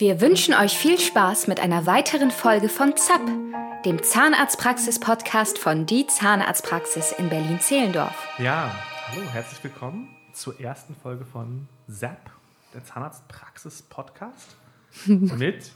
Wir wünschen euch viel Spaß mit einer weiteren Folge von ZAP, dem Zahnarztpraxis-Podcast von Die Zahnarztpraxis in Berlin-Zehlendorf. Ja, hallo, herzlich willkommen zur ersten Folge von ZAP, der Zahnarztpraxis-Podcast. mit,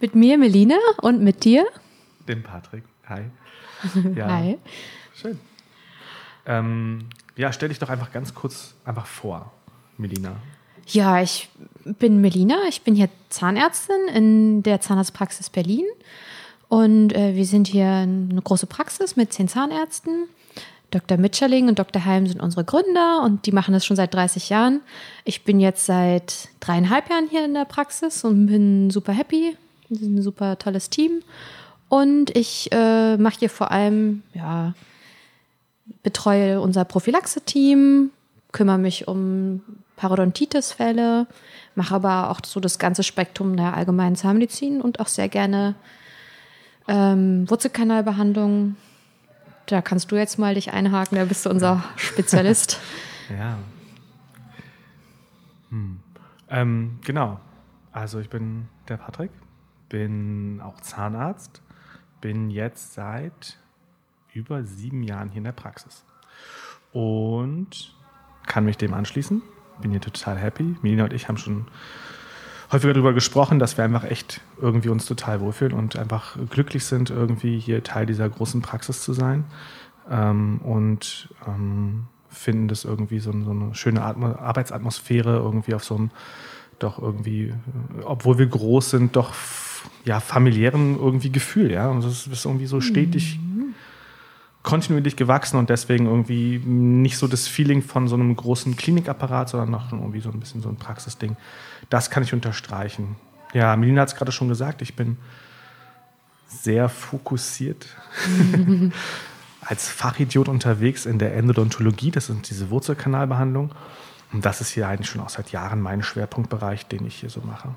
mit mir, Melina, und mit dir? Dem Patrick. Hi. Ja. Hi. Schön. Ähm, ja, stell dich doch einfach ganz kurz einfach vor, Melina. Ja, ich bin Melina, ich bin hier Zahnärztin in der Zahnarztpraxis Berlin. Und äh, wir sind hier eine große Praxis mit zehn Zahnärzten. Dr. Mitscherling und Dr. Heim sind unsere Gründer und die machen das schon seit 30 Jahren. Ich bin jetzt seit dreieinhalb Jahren hier in der Praxis und bin super happy. Wir sind ein super tolles Team. Und ich äh, mache hier vor allem, ja, betreue unser Prophylaxe-Team, kümmere mich um Parodontitis-Fälle, mache aber auch so das ganze Spektrum der allgemeinen Zahnmedizin und auch sehr gerne ähm, Wurzelkanalbehandlung. Da kannst du jetzt mal dich einhaken, da bist du unser Spezialist. ja. Hm. Ähm, genau. Also ich bin der Patrick, bin auch Zahnarzt, bin jetzt seit über sieben Jahren hier in der Praxis und kann mich dem anschließen bin hier total happy. Melina und ich haben schon häufiger darüber gesprochen, dass wir einfach echt irgendwie uns total wohlfühlen und einfach glücklich sind, irgendwie hier Teil dieser großen Praxis zu sein. Ähm, und ähm, finden das irgendwie so, so eine schöne Atmo Arbeitsatmosphäre irgendwie auf so einem doch irgendwie, obwohl wir groß sind, doch ja familiären irgendwie Gefühl, ja. Und das ist irgendwie so stetig mhm kontinuierlich gewachsen und deswegen irgendwie nicht so das Feeling von so einem großen Klinikapparat, sondern noch irgendwie so ein bisschen so ein Praxisding. Das kann ich unterstreichen. Ja, Melina hat es gerade schon gesagt, ich bin sehr fokussiert als Fachidiot unterwegs in der Endodontologie, das sind diese Wurzelkanalbehandlungen. Und das ist hier eigentlich schon auch seit Jahren mein Schwerpunktbereich, den ich hier so mache.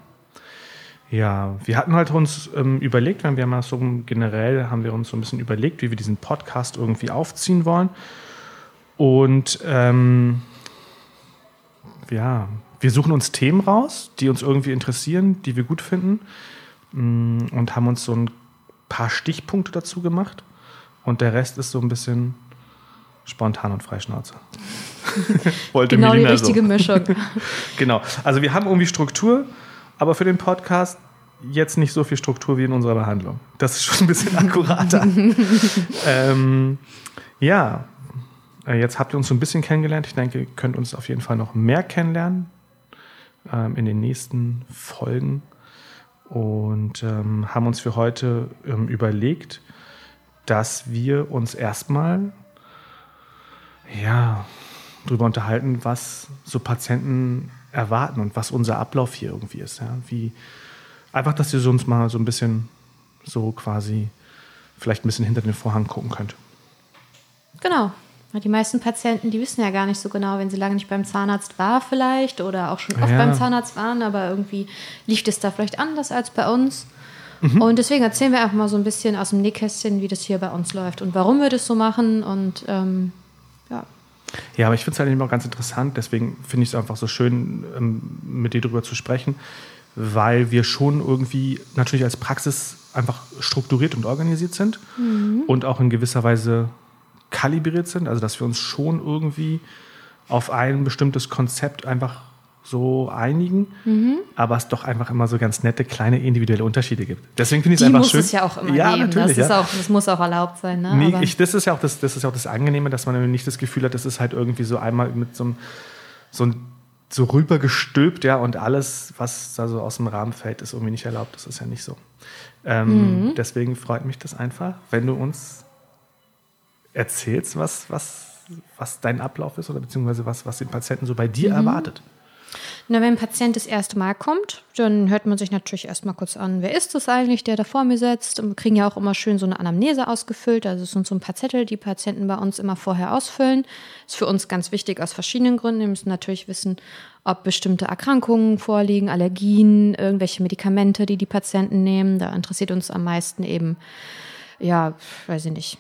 Ja, wir hatten halt uns ähm, überlegt, wenn wir mal so generell haben wir uns so ein bisschen überlegt, wie wir diesen Podcast irgendwie aufziehen wollen. Und ähm, ja, wir suchen uns Themen raus, die uns irgendwie interessieren, die wir gut finden mm, und haben uns so ein paar Stichpunkte dazu gemacht. Und der Rest ist so ein bisschen spontan und freischnauze. Wollte genau die richtige so. Mischung. genau. Also wir haben irgendwie Struktur aber für den Podcast jetzt nicht so viel Struktur wie in unserer Behandlung. Das ist schon ein bisschen akkurater. ähm, ja, äh, jetzt habt ihr uns so ein bisschen kennengelernt. Ich denke, ihr könnt uns auf jeden Fall noch mehr kennenlernen ähm, in den nächsten Folgen. Und ähm, haben uns für heute ähm, überlegt, dass wir uns erstmal ja, darüber unterhalten, was so Patienten erwarten und was unser Ablauf hier irgendwie ist. Ja? Wie, einfach, dass ihr uns mal so ein bisschen so quasi vielleicht ein bisschen hinter den Vorhang gucken könnt. Genau. Die meisten Patienten, die wissen ja gar nicht so genau, wenn sie lange nicht beim Zahnarzt war vielleicht oder auch schon oft ja. beim Zahnarzt waren, aber irgendwie lief es da vielleicht anders als bei uns. Mhm. Und deswegen erzählen wir einfach mal so ein bisschen aus dem Nähkästchen, wie das hier bei uns läuft und warum wir das so machen und ähm, ja. Ja, aber ich finde es halt auch ganz interessant, deswegen finde ich es einfach so schön, ähm, mit dir darüber zu sprechen, weil wir schon irgendwie natürlich als Praxis einfach strukturiert und organisiert sind mhm. und auch in gewisser Weise kalibriert sind, also dass wir uns schon irgendwie auf ein bestimmtes Konzept einfach so einigen, mhm. aber es doch einfach immer so ganz nette kleine individuelle Unterschiede gibt. Deswegen finde ich es einfach muss schön. es ja auch immer ja, geben. Natürlich, das, ja. auch, das muss auch erlaubt sein. Ne? Nee, ich, das, ist ja auch das, das ist ja auch das Angenehme, dass man nicht das Gefühl hat, das ist halt irgendwie so einmal mit so einem so ein so rübergestülpt, ja, und alles, was da so aus dem Rahmen fällt, ist irgendwie nicht erlaubt. Das ist ja nicht so. Ähm, mhm. Deswegen freut mich das einfach, wenn du uns erzählst, was, was, was dein Ablauf ist oder beziehungsweise was, was den Patienten so bei dir mhm. erwartet. Na, wenn ein Patient das erste Mal kommt, dann hört man sich natürlich erstmal kurz an, wer ist das eigentlich, der da vor mir sitzt. Und wir kriegen ja auch immer schön so eine Anamnese ausgefüllt. Also es sind so ein paar Zettel, die Patienten bei uns immer vorher ausfüllen. Ist für uns ganz wichtig aus verschiedenen Gründen. Wir müssen natürlich wissen, ob bestimmte Erkrankungen vorliegen, Allergien, irgendwelche Medikamente, die die Patienten nehmen. Da interessiert uns am meisten eben, ja, weiß ich nicht,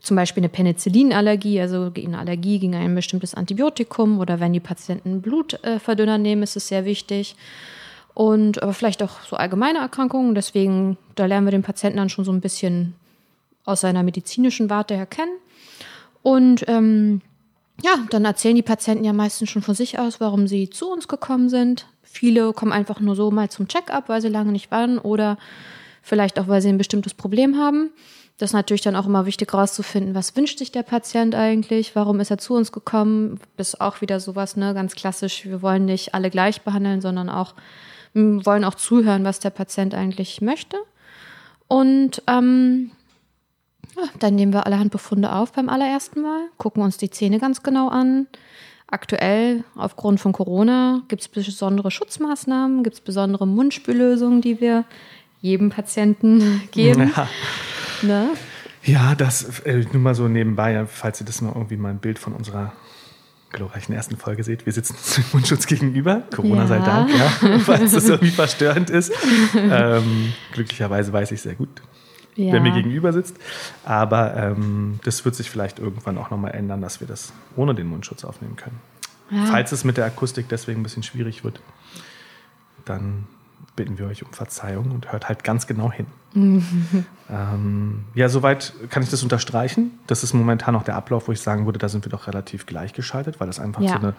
zum Beispiel eine Penicillinallergie, also eine Allergie gegen ein bestimmtes Antibiotikum oder wenn die Patienten Blutverdünner nehmen, ist es sehr wichtig. Und aber vielleicht auch so allgemeine Erkrankungen. Deswegen, da lernen wir den Patienten dann schon so ein bisschen aus seiner medizinischen Warte her kennen. Und ähm, ja, dann erzählen die Patienten ja meistens schon von sich aus, warum sie zu uns gekommen sind. Viele kommen einfach nur so mal zum Check-up, weil sie lange nicht waren oder vielleicht auch, weil sie ein bestimmtes Problem haben. Das ist natürlich dann auch immer wichtig herauszufinden, was wünscht sich der Patient eigentlich, warum ist er zu uns gekommen. Das ist auch wieder sowas, ne, ganz klassisch. Wir wollen nicht alle gleich behandeln, sondern auch wollen auch zuhören, was der Patient eigentlich möchte. Und ähm, ja, dann nehmen wir allerhand Befunde auf beim allerersten Mal, gucken uns die Zähne ganz genau an. Aktuell, aufgrund von Corona, gibt es besondere Schutzmaßnahmen, gibt es besondere Mundspüllösungen, die wir jedem Patienten geben. Ja. Ne? Ja, das äh, nur mal so nebenbei, falls ihr das mal irgendwie mal ein Bild von unserer glorreichen ersten Folge seht. Wir sitzen uns mit Mundschutz gegenüber, Corona Ja. sei Dank, ja, falls das irgendwie verstörend ist. ähm, glücklicherweise weiß ich sehr gut, Ja. wer mir gegenüber sitzt. Aber ähm, das wird sich vielleicht irgendwann auch nochmal ändern, dass wir das ohne den Mundschutz aufnehmen können. Ja. Falls es mit der Akustik deswegen ein bisschen schwierig wird, dann bitten wir euch um Verzeihung und hört halt ganz genau hin. ähm, ja, soweit kann ich das unterstreichen. Das ist momentan noch der Ablauf, wo ich sagen würde, da sind wir doch relativ gleichgeschaltet, weil das einfach Ja. so eine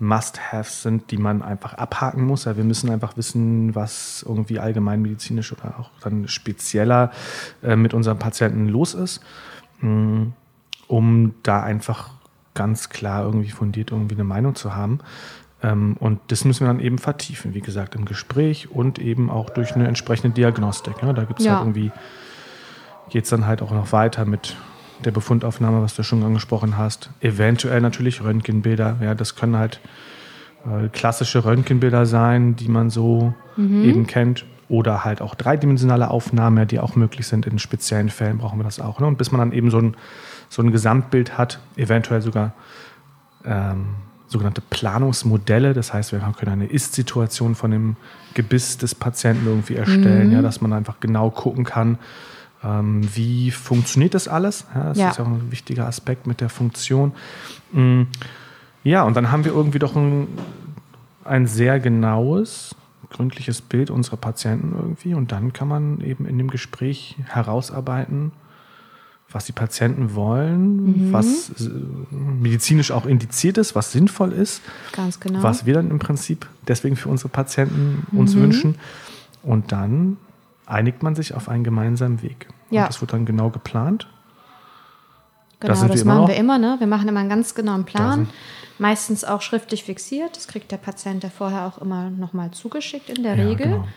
Must-Haves sind, die man einfach abhaken muss. Ja, wir müssen einfach wissen, was irgendwie allgemeinmedizinisch oder auch dann spezieller äh, mit unseren Patienten los ist, mh, um da einfach ganz klar irgendwie fundiert irgendwie eine Meinung zu haben. Ähm, und das müssen wir dann eben vertiefen, wie gesagt, im Gespräch und eben auch durch eine entsprechende Diagnostik. Ja, da gibt es Ja. halt irgendwie, geht es dann halt auch noch weiter mit der Befundaufnahme, was du schon angesprochen hast. Eventuell natürlich Röntgenbilder. Ja, das können halt äh, klassische Röntgenbilder sein, die man so eben kennt. Oder halt auch dreidimensionale Aufnahmen, die auch möglich sind. In speziellen Fällen brauchen wir das auch. Ne? Und bis man dann eben so ein, so ein Gesamtbild hat, eventuell sogar ähm, sogenannte Planungsmodelle. Das heißt, wir können eine Ist-Situation von dem Gebiss des Patienten irgendwie erstellen, ja, dass man einfach genau gucken kann, ähm, wie funktioniert das alles. Ja, das Ja. ist ja auch ein wichtiger Aspekt mit der Funktion. Mm, Ja, und dann haben wir irgendwie doch ein, ein sehr genaues, gründliches Bild unserer Patienten irgendwie. Und dann kann man eben in dem Gespräch herausarbeiten, was die Patienten wollen, was äh, medizinisch auch indiziert ist, was sinnvoll ist, Ganz genau. was wir dann im Prinzip deswegen für unsere Patienten uns wünschen. Und dann einigt man sich auf einen gemeinsamen Weg. Ja. Und das wird dann genau geplant. Genau, wir das immer machen noch. wir immer. Ne? Wir machen immer einen ganz genauen Da Plan. Meistens auch schriftlich fixiert. Das kriegt der Patient ja vorher auch immer nochmal zugeschickt in der Ja, Regel. genau.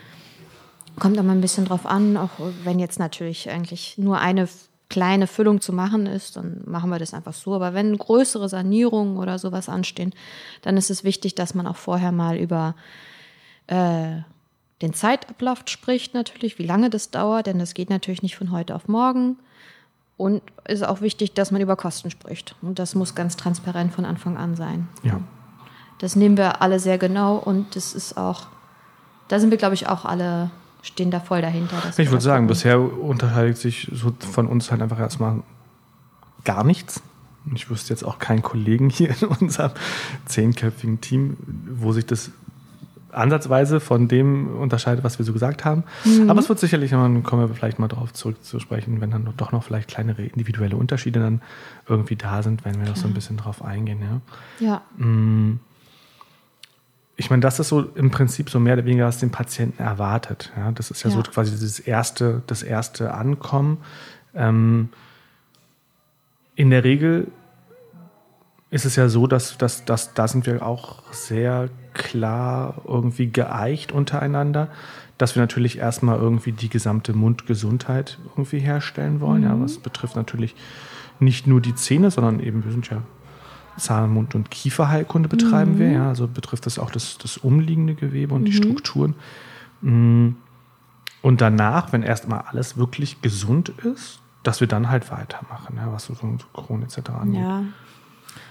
Kommt immer ein bisschen drauf an, auch wenn jetzt natürlich eigentlich nur eine kleine Füllung zu machen ist, dann machen wir das einfach so. Aber wenn größere Sanierungen oder sowas anstehen, dann ist es wichtig, dass man auch vorher mal über äh, den Zeitablauf spricht natürlich, wie lange das dauert, denn das geht natürlich nicht von heute auf morgen. Und ist auch wichtig, dass man über Kosten spricht. Und das muss ganz transparent von Anfang an sein. Ja. Das nehmen wir alle sehr genau und das ist auch, da sind wir, glaube ich, auch alle, stehen da voll dahinter. Ich würde sagen, bisher unterscheidet sich so von uns halt einfach erstmal gar nichts. Ich wüsste jetzt auch keinen Kollegen hier in unserem zehnköpfigen Team, wo sich das ansatzweise von dem unterscheidet, was wir so gesagt haben. Mhm. Aber es wird sicherlich, dann kommen wir vielleicht mal darauf zurückzusprechen, wenn dann doch noch vielleicht kleinere individuelle Unterschiede dann irgendwie da sind, wenn wir noch so ein bisschen drauf eingehen. Ja. Ja, Ich meine, das ist so im Prinzip so mehr oder weniger, was den Patienten erwartet. Ja, das ist ja, so Ja. quasi dieses erste, das erste Ankommen. Ähm, in der Regel ist es ja so, dass, dass, dass da sind wir auch sehr klar irgendwie geeicht untereinander, dass wir natürlich erstmal irgendwie die gesamte Mundgesundheit irgendwie herstellen wollen. Ja, was betrifft natürlich nicht nur die Zähne, sondern eben, wir sind ja Zahn-, Mund- und Kieferheilkunde betreiben wir. Ja, also betrifft das auch das, das umliegende Gewebe und die Strukturen. Mm. Und danach, wenn erstmal alles wirklich gesund ist, dass wir dann halt weitermachen, ja, was so, so Crohn etc. angeht. ja.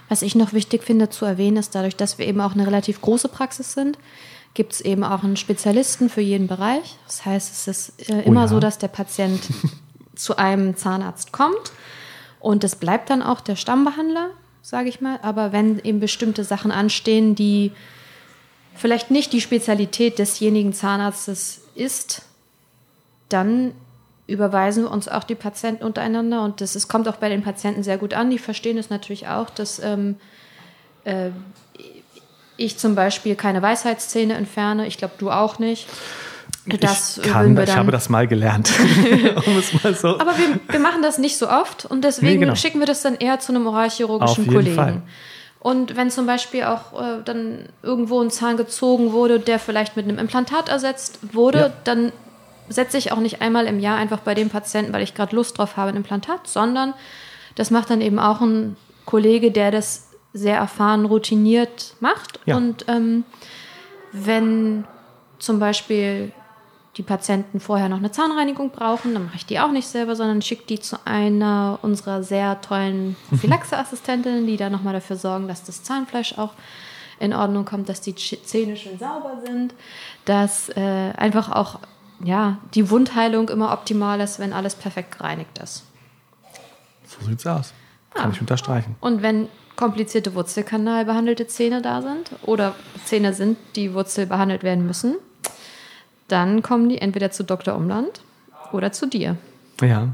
Was ich noch wichtig finde zu erwähnen, ist dadurch, dass wir eben auch eine relativ große Praxis sind, gibt es eben auch einen Spezialisten für jeden Bereich. Das heißt, es ist äh, Oh immer ja. so, dass der Patient zu einem Zahnarzt kommt und es bleibt dann auch der Stammbehandler, sage ich mal. Aber wenn eben bestimmte Sachen anstehen, die vielleicht nicht die Spezialität desjenigen Zahnarztes ist, dann überweisen wir uns auch die Patienten untereinander und das ist, kommt auch bei den Patienten sehr gut an. Die verstehen es natürlich auch, dass ähm, äh, ich zum Beispiel keine Weisheitszähne entferne. Ich glaube, du auch nicht. Das ich, kann, ich habe das mal gelernt. um mal so. Aber wir, wir, machen das nicht so oft und deswegen nee, genau. schicken wir das dann eher zu einem oralchirurgischen Kollegen. Fall. Und wenn zum Beispiel auch äh, dann irgendwo ein Zahn gezogen wurde, der vielleicht mit einem Implantat ersetzt wurde, ja. dann setze ich auch nicht einmal im Jahr einfach bei dem Patienten, weil ich gerade Lust drauf habe, ein Implantat, sondern das macht dann eben auch ein Kollege, der das sehr erfahren, routiniert macht. Ja. Und ähm, wenn zum Beispiel die Patienten vorher noch eine Zahnreinigung brauchen, dann mache ich die auch nicht selber, sondern schicke die zu einer unserer sehr tollen Prophylaxe-Assistentinnen, die da nochmal dafür sorgen, dass das Zahnfleisch auch in Ordnung kommt, dass die Zähne schön sauber sind, dass äh, einfach auch ja, die Wundheilung immer optimal ist, wenn alles perfekt gereinigt ist. So sieht's aus. Kann ja. ich unterstreichen. Und wenn komplizierte Wurzelkanal behandelte Zähne da sind oder Zähne sind, die Wurzel behandelt werden müssen, dann kommen die entweder zu Dr. Umland oder zu dir. Ja.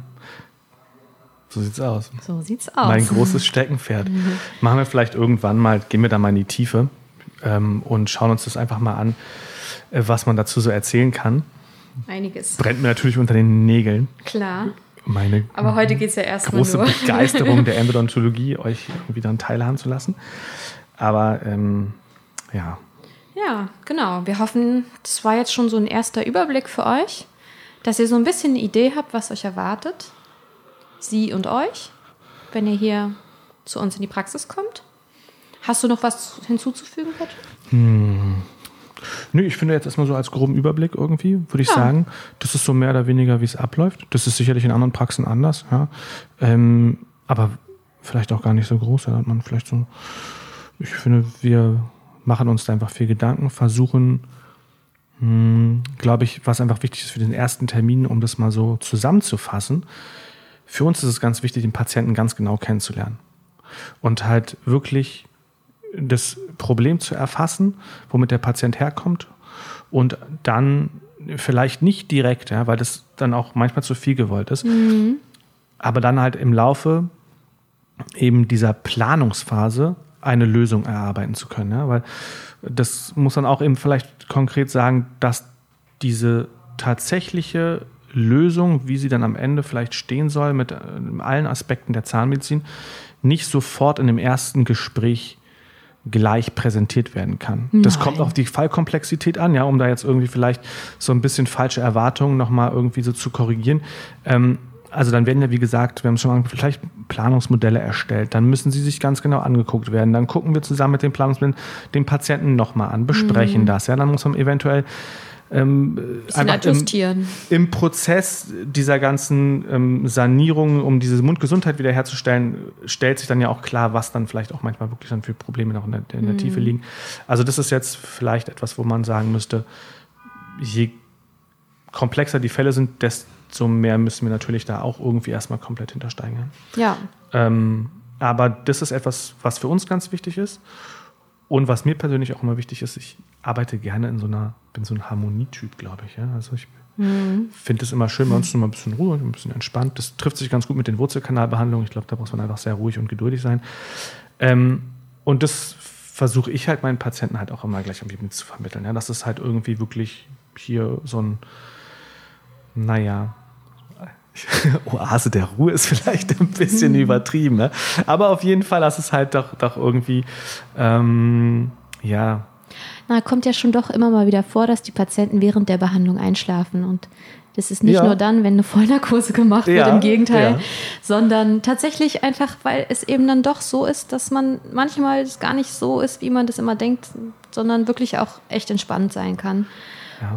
So sieht's aus. So sieht's aus. Mein großes Steckenpferd. Machen wir vielleicht irgendwann mal, gehen wir da mal in die Tiefe ähm, und schauen uns das einfach mal an, äh, was man dazu so erzählen kann. Einiges. Brennt mir natürlich unter den Nägeln. Klar. Meine Aber heute geht es ja erstmal große nur. Begeisterung der Endodontologie, euch irgendwie dann teilhaben zu lassen. Aber ähm, ja. Ja, genau. Wir hoffen, das war jetzt schon so ein erster Überblick für euch, dass ihr so ein bisschen eine Idee habt, was euch erwartet. Sie und euch, wenn ihr hier zu uns in die Praxis kommt. Hast du noch was hinzuzufügen, Patrick? Hm. Nö, ich finde jetzt erstmal so als groben Überblick irgendwie, würde ich ja. sagen, das ist so mehr oder weniger, wie es abläuft. Das ist sicherlich in anderen Praxen anders, ja. Ähm, aber vielleicht auch gar nicht so groß. Da hat man vielleicht so, ich finde, wir machen uns da einfach viel Gedanken, versuchen, hm, glaube ich, was einfach wichtig ist für den ersten Termin, um das mal so zusammenzufassen. Für uns ist es ganz wichtig, den Patienten ganz genau kennenzulernen und halt wirklich das Problem zu erfassen, womit der Patient herkommt und dann vielleicht nicht direkt, ja, weil das dann auch manchmal zu viel gewollt ist, mhm. aber dann halt im Laufe eben dieser Planungsphase eine Lösung erarbeiten zu können. Ja? Weil das muss man auch eben vielleicht konkret sagen, dass diese tatsächliche Lösung, wie sie dann am Ende vielleicht stehen soll, mit äh, allen Aspekten der Zahnmedizin, nicht sofort in dem ersten Gespräch gleich präsentiert werden kann. Nein. Das kommt auf die Fallkomplexität an, ja, um da jetzt irgendwie vielleicht so ein bisschen falsche Erwartungen nochmal irgendwie so zu korrigieren. Ähm, also dann werden ja, wie gesagt, wir haben schon mal vielleicht Planungsmodelle erstellt, dann müssen sie sich ganz genau angeguckt werden. Dann gucken wir zusammen mit den Planungsmodellen den Patienten nochmal an, besprechen mhm. das. Ja, dann muss man eventuell ähm, im, im, Prozess dieser ganzen ähm, Sanierung, um diese Mundgesundheit wiederherzustellen, stellt sich dann ja auch klar, was dann vielleicht auch manchmal wirklich dann für Probleme noch in der, in der mhm. Tiefe liegen. Also das ist jetzt vielleicht etwas, wo man sagen müsste, je komplexer die Fälle sind, desto mehr müssen wir natürlich da auch irgendwie erstmal komplett hintersteigen. Ja. Ähm, aber das ist etwas, was für uns ganz wichtig ist. Und was mir persönlich auch immer wichtig ist, ich arbeite gerne in so einer, bin so ein Harmonietyp, glaube ich. Ja? Also ich mhm. finde es immer schön, bei uns immer ein bisschen Ruhe, ein bisschen entspannt. Das trifft sich ganz gut mit den Wurzelkanalbehandlungen. Ich glaube, da muss man einfach sehr ruhig und geduldig sein. Ähm, und das versuche ich halt meinen Patienten halt auch immer gleich irgendwie mit zu vermitteln. Ja? Dass es halt irgendwie wirklich hier so ein, naja, Oase der Ruhe ist vielleicht ein bisschen mhm. übertrieben, ne? aber auf jeden Fall, dass es halt doch, doch irgendwie, ähm, ja. Na, kommt ja schon doch immer mal wieder vor, dass die Patienten während der Behandlung einschlafen und das ist nicht ja. nur dann, wenn eine Vollnarkose gemacht ja, wird, im Gegenteil, ja. sondern tatsächlich einfach, weil es eben dann doch so ist, dass man manchmal es gar nicht so ist, wie man das immer denkt, sondern wirklich auch echt entspannt sein kann.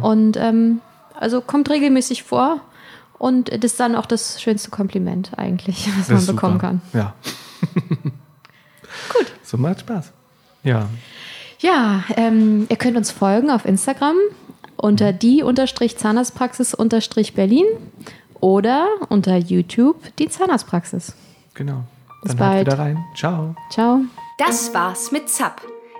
Und ähm, also kommt regelmäßig vor und das ist dann auch das schönste Kompliment eigentlich, was man bekommen super. kann. Ja. Gut. So macht Spaß. Ja. Ja, ähm, ihr könnt uns folgen auf Instagram unter mhm. die Zahnarztpraxis Berlin oder unter YouTube die Zahnarztpraxis. Genau. Bis Dann bald. wieder rein. Ciao. Ciao. Das war's mit ZAP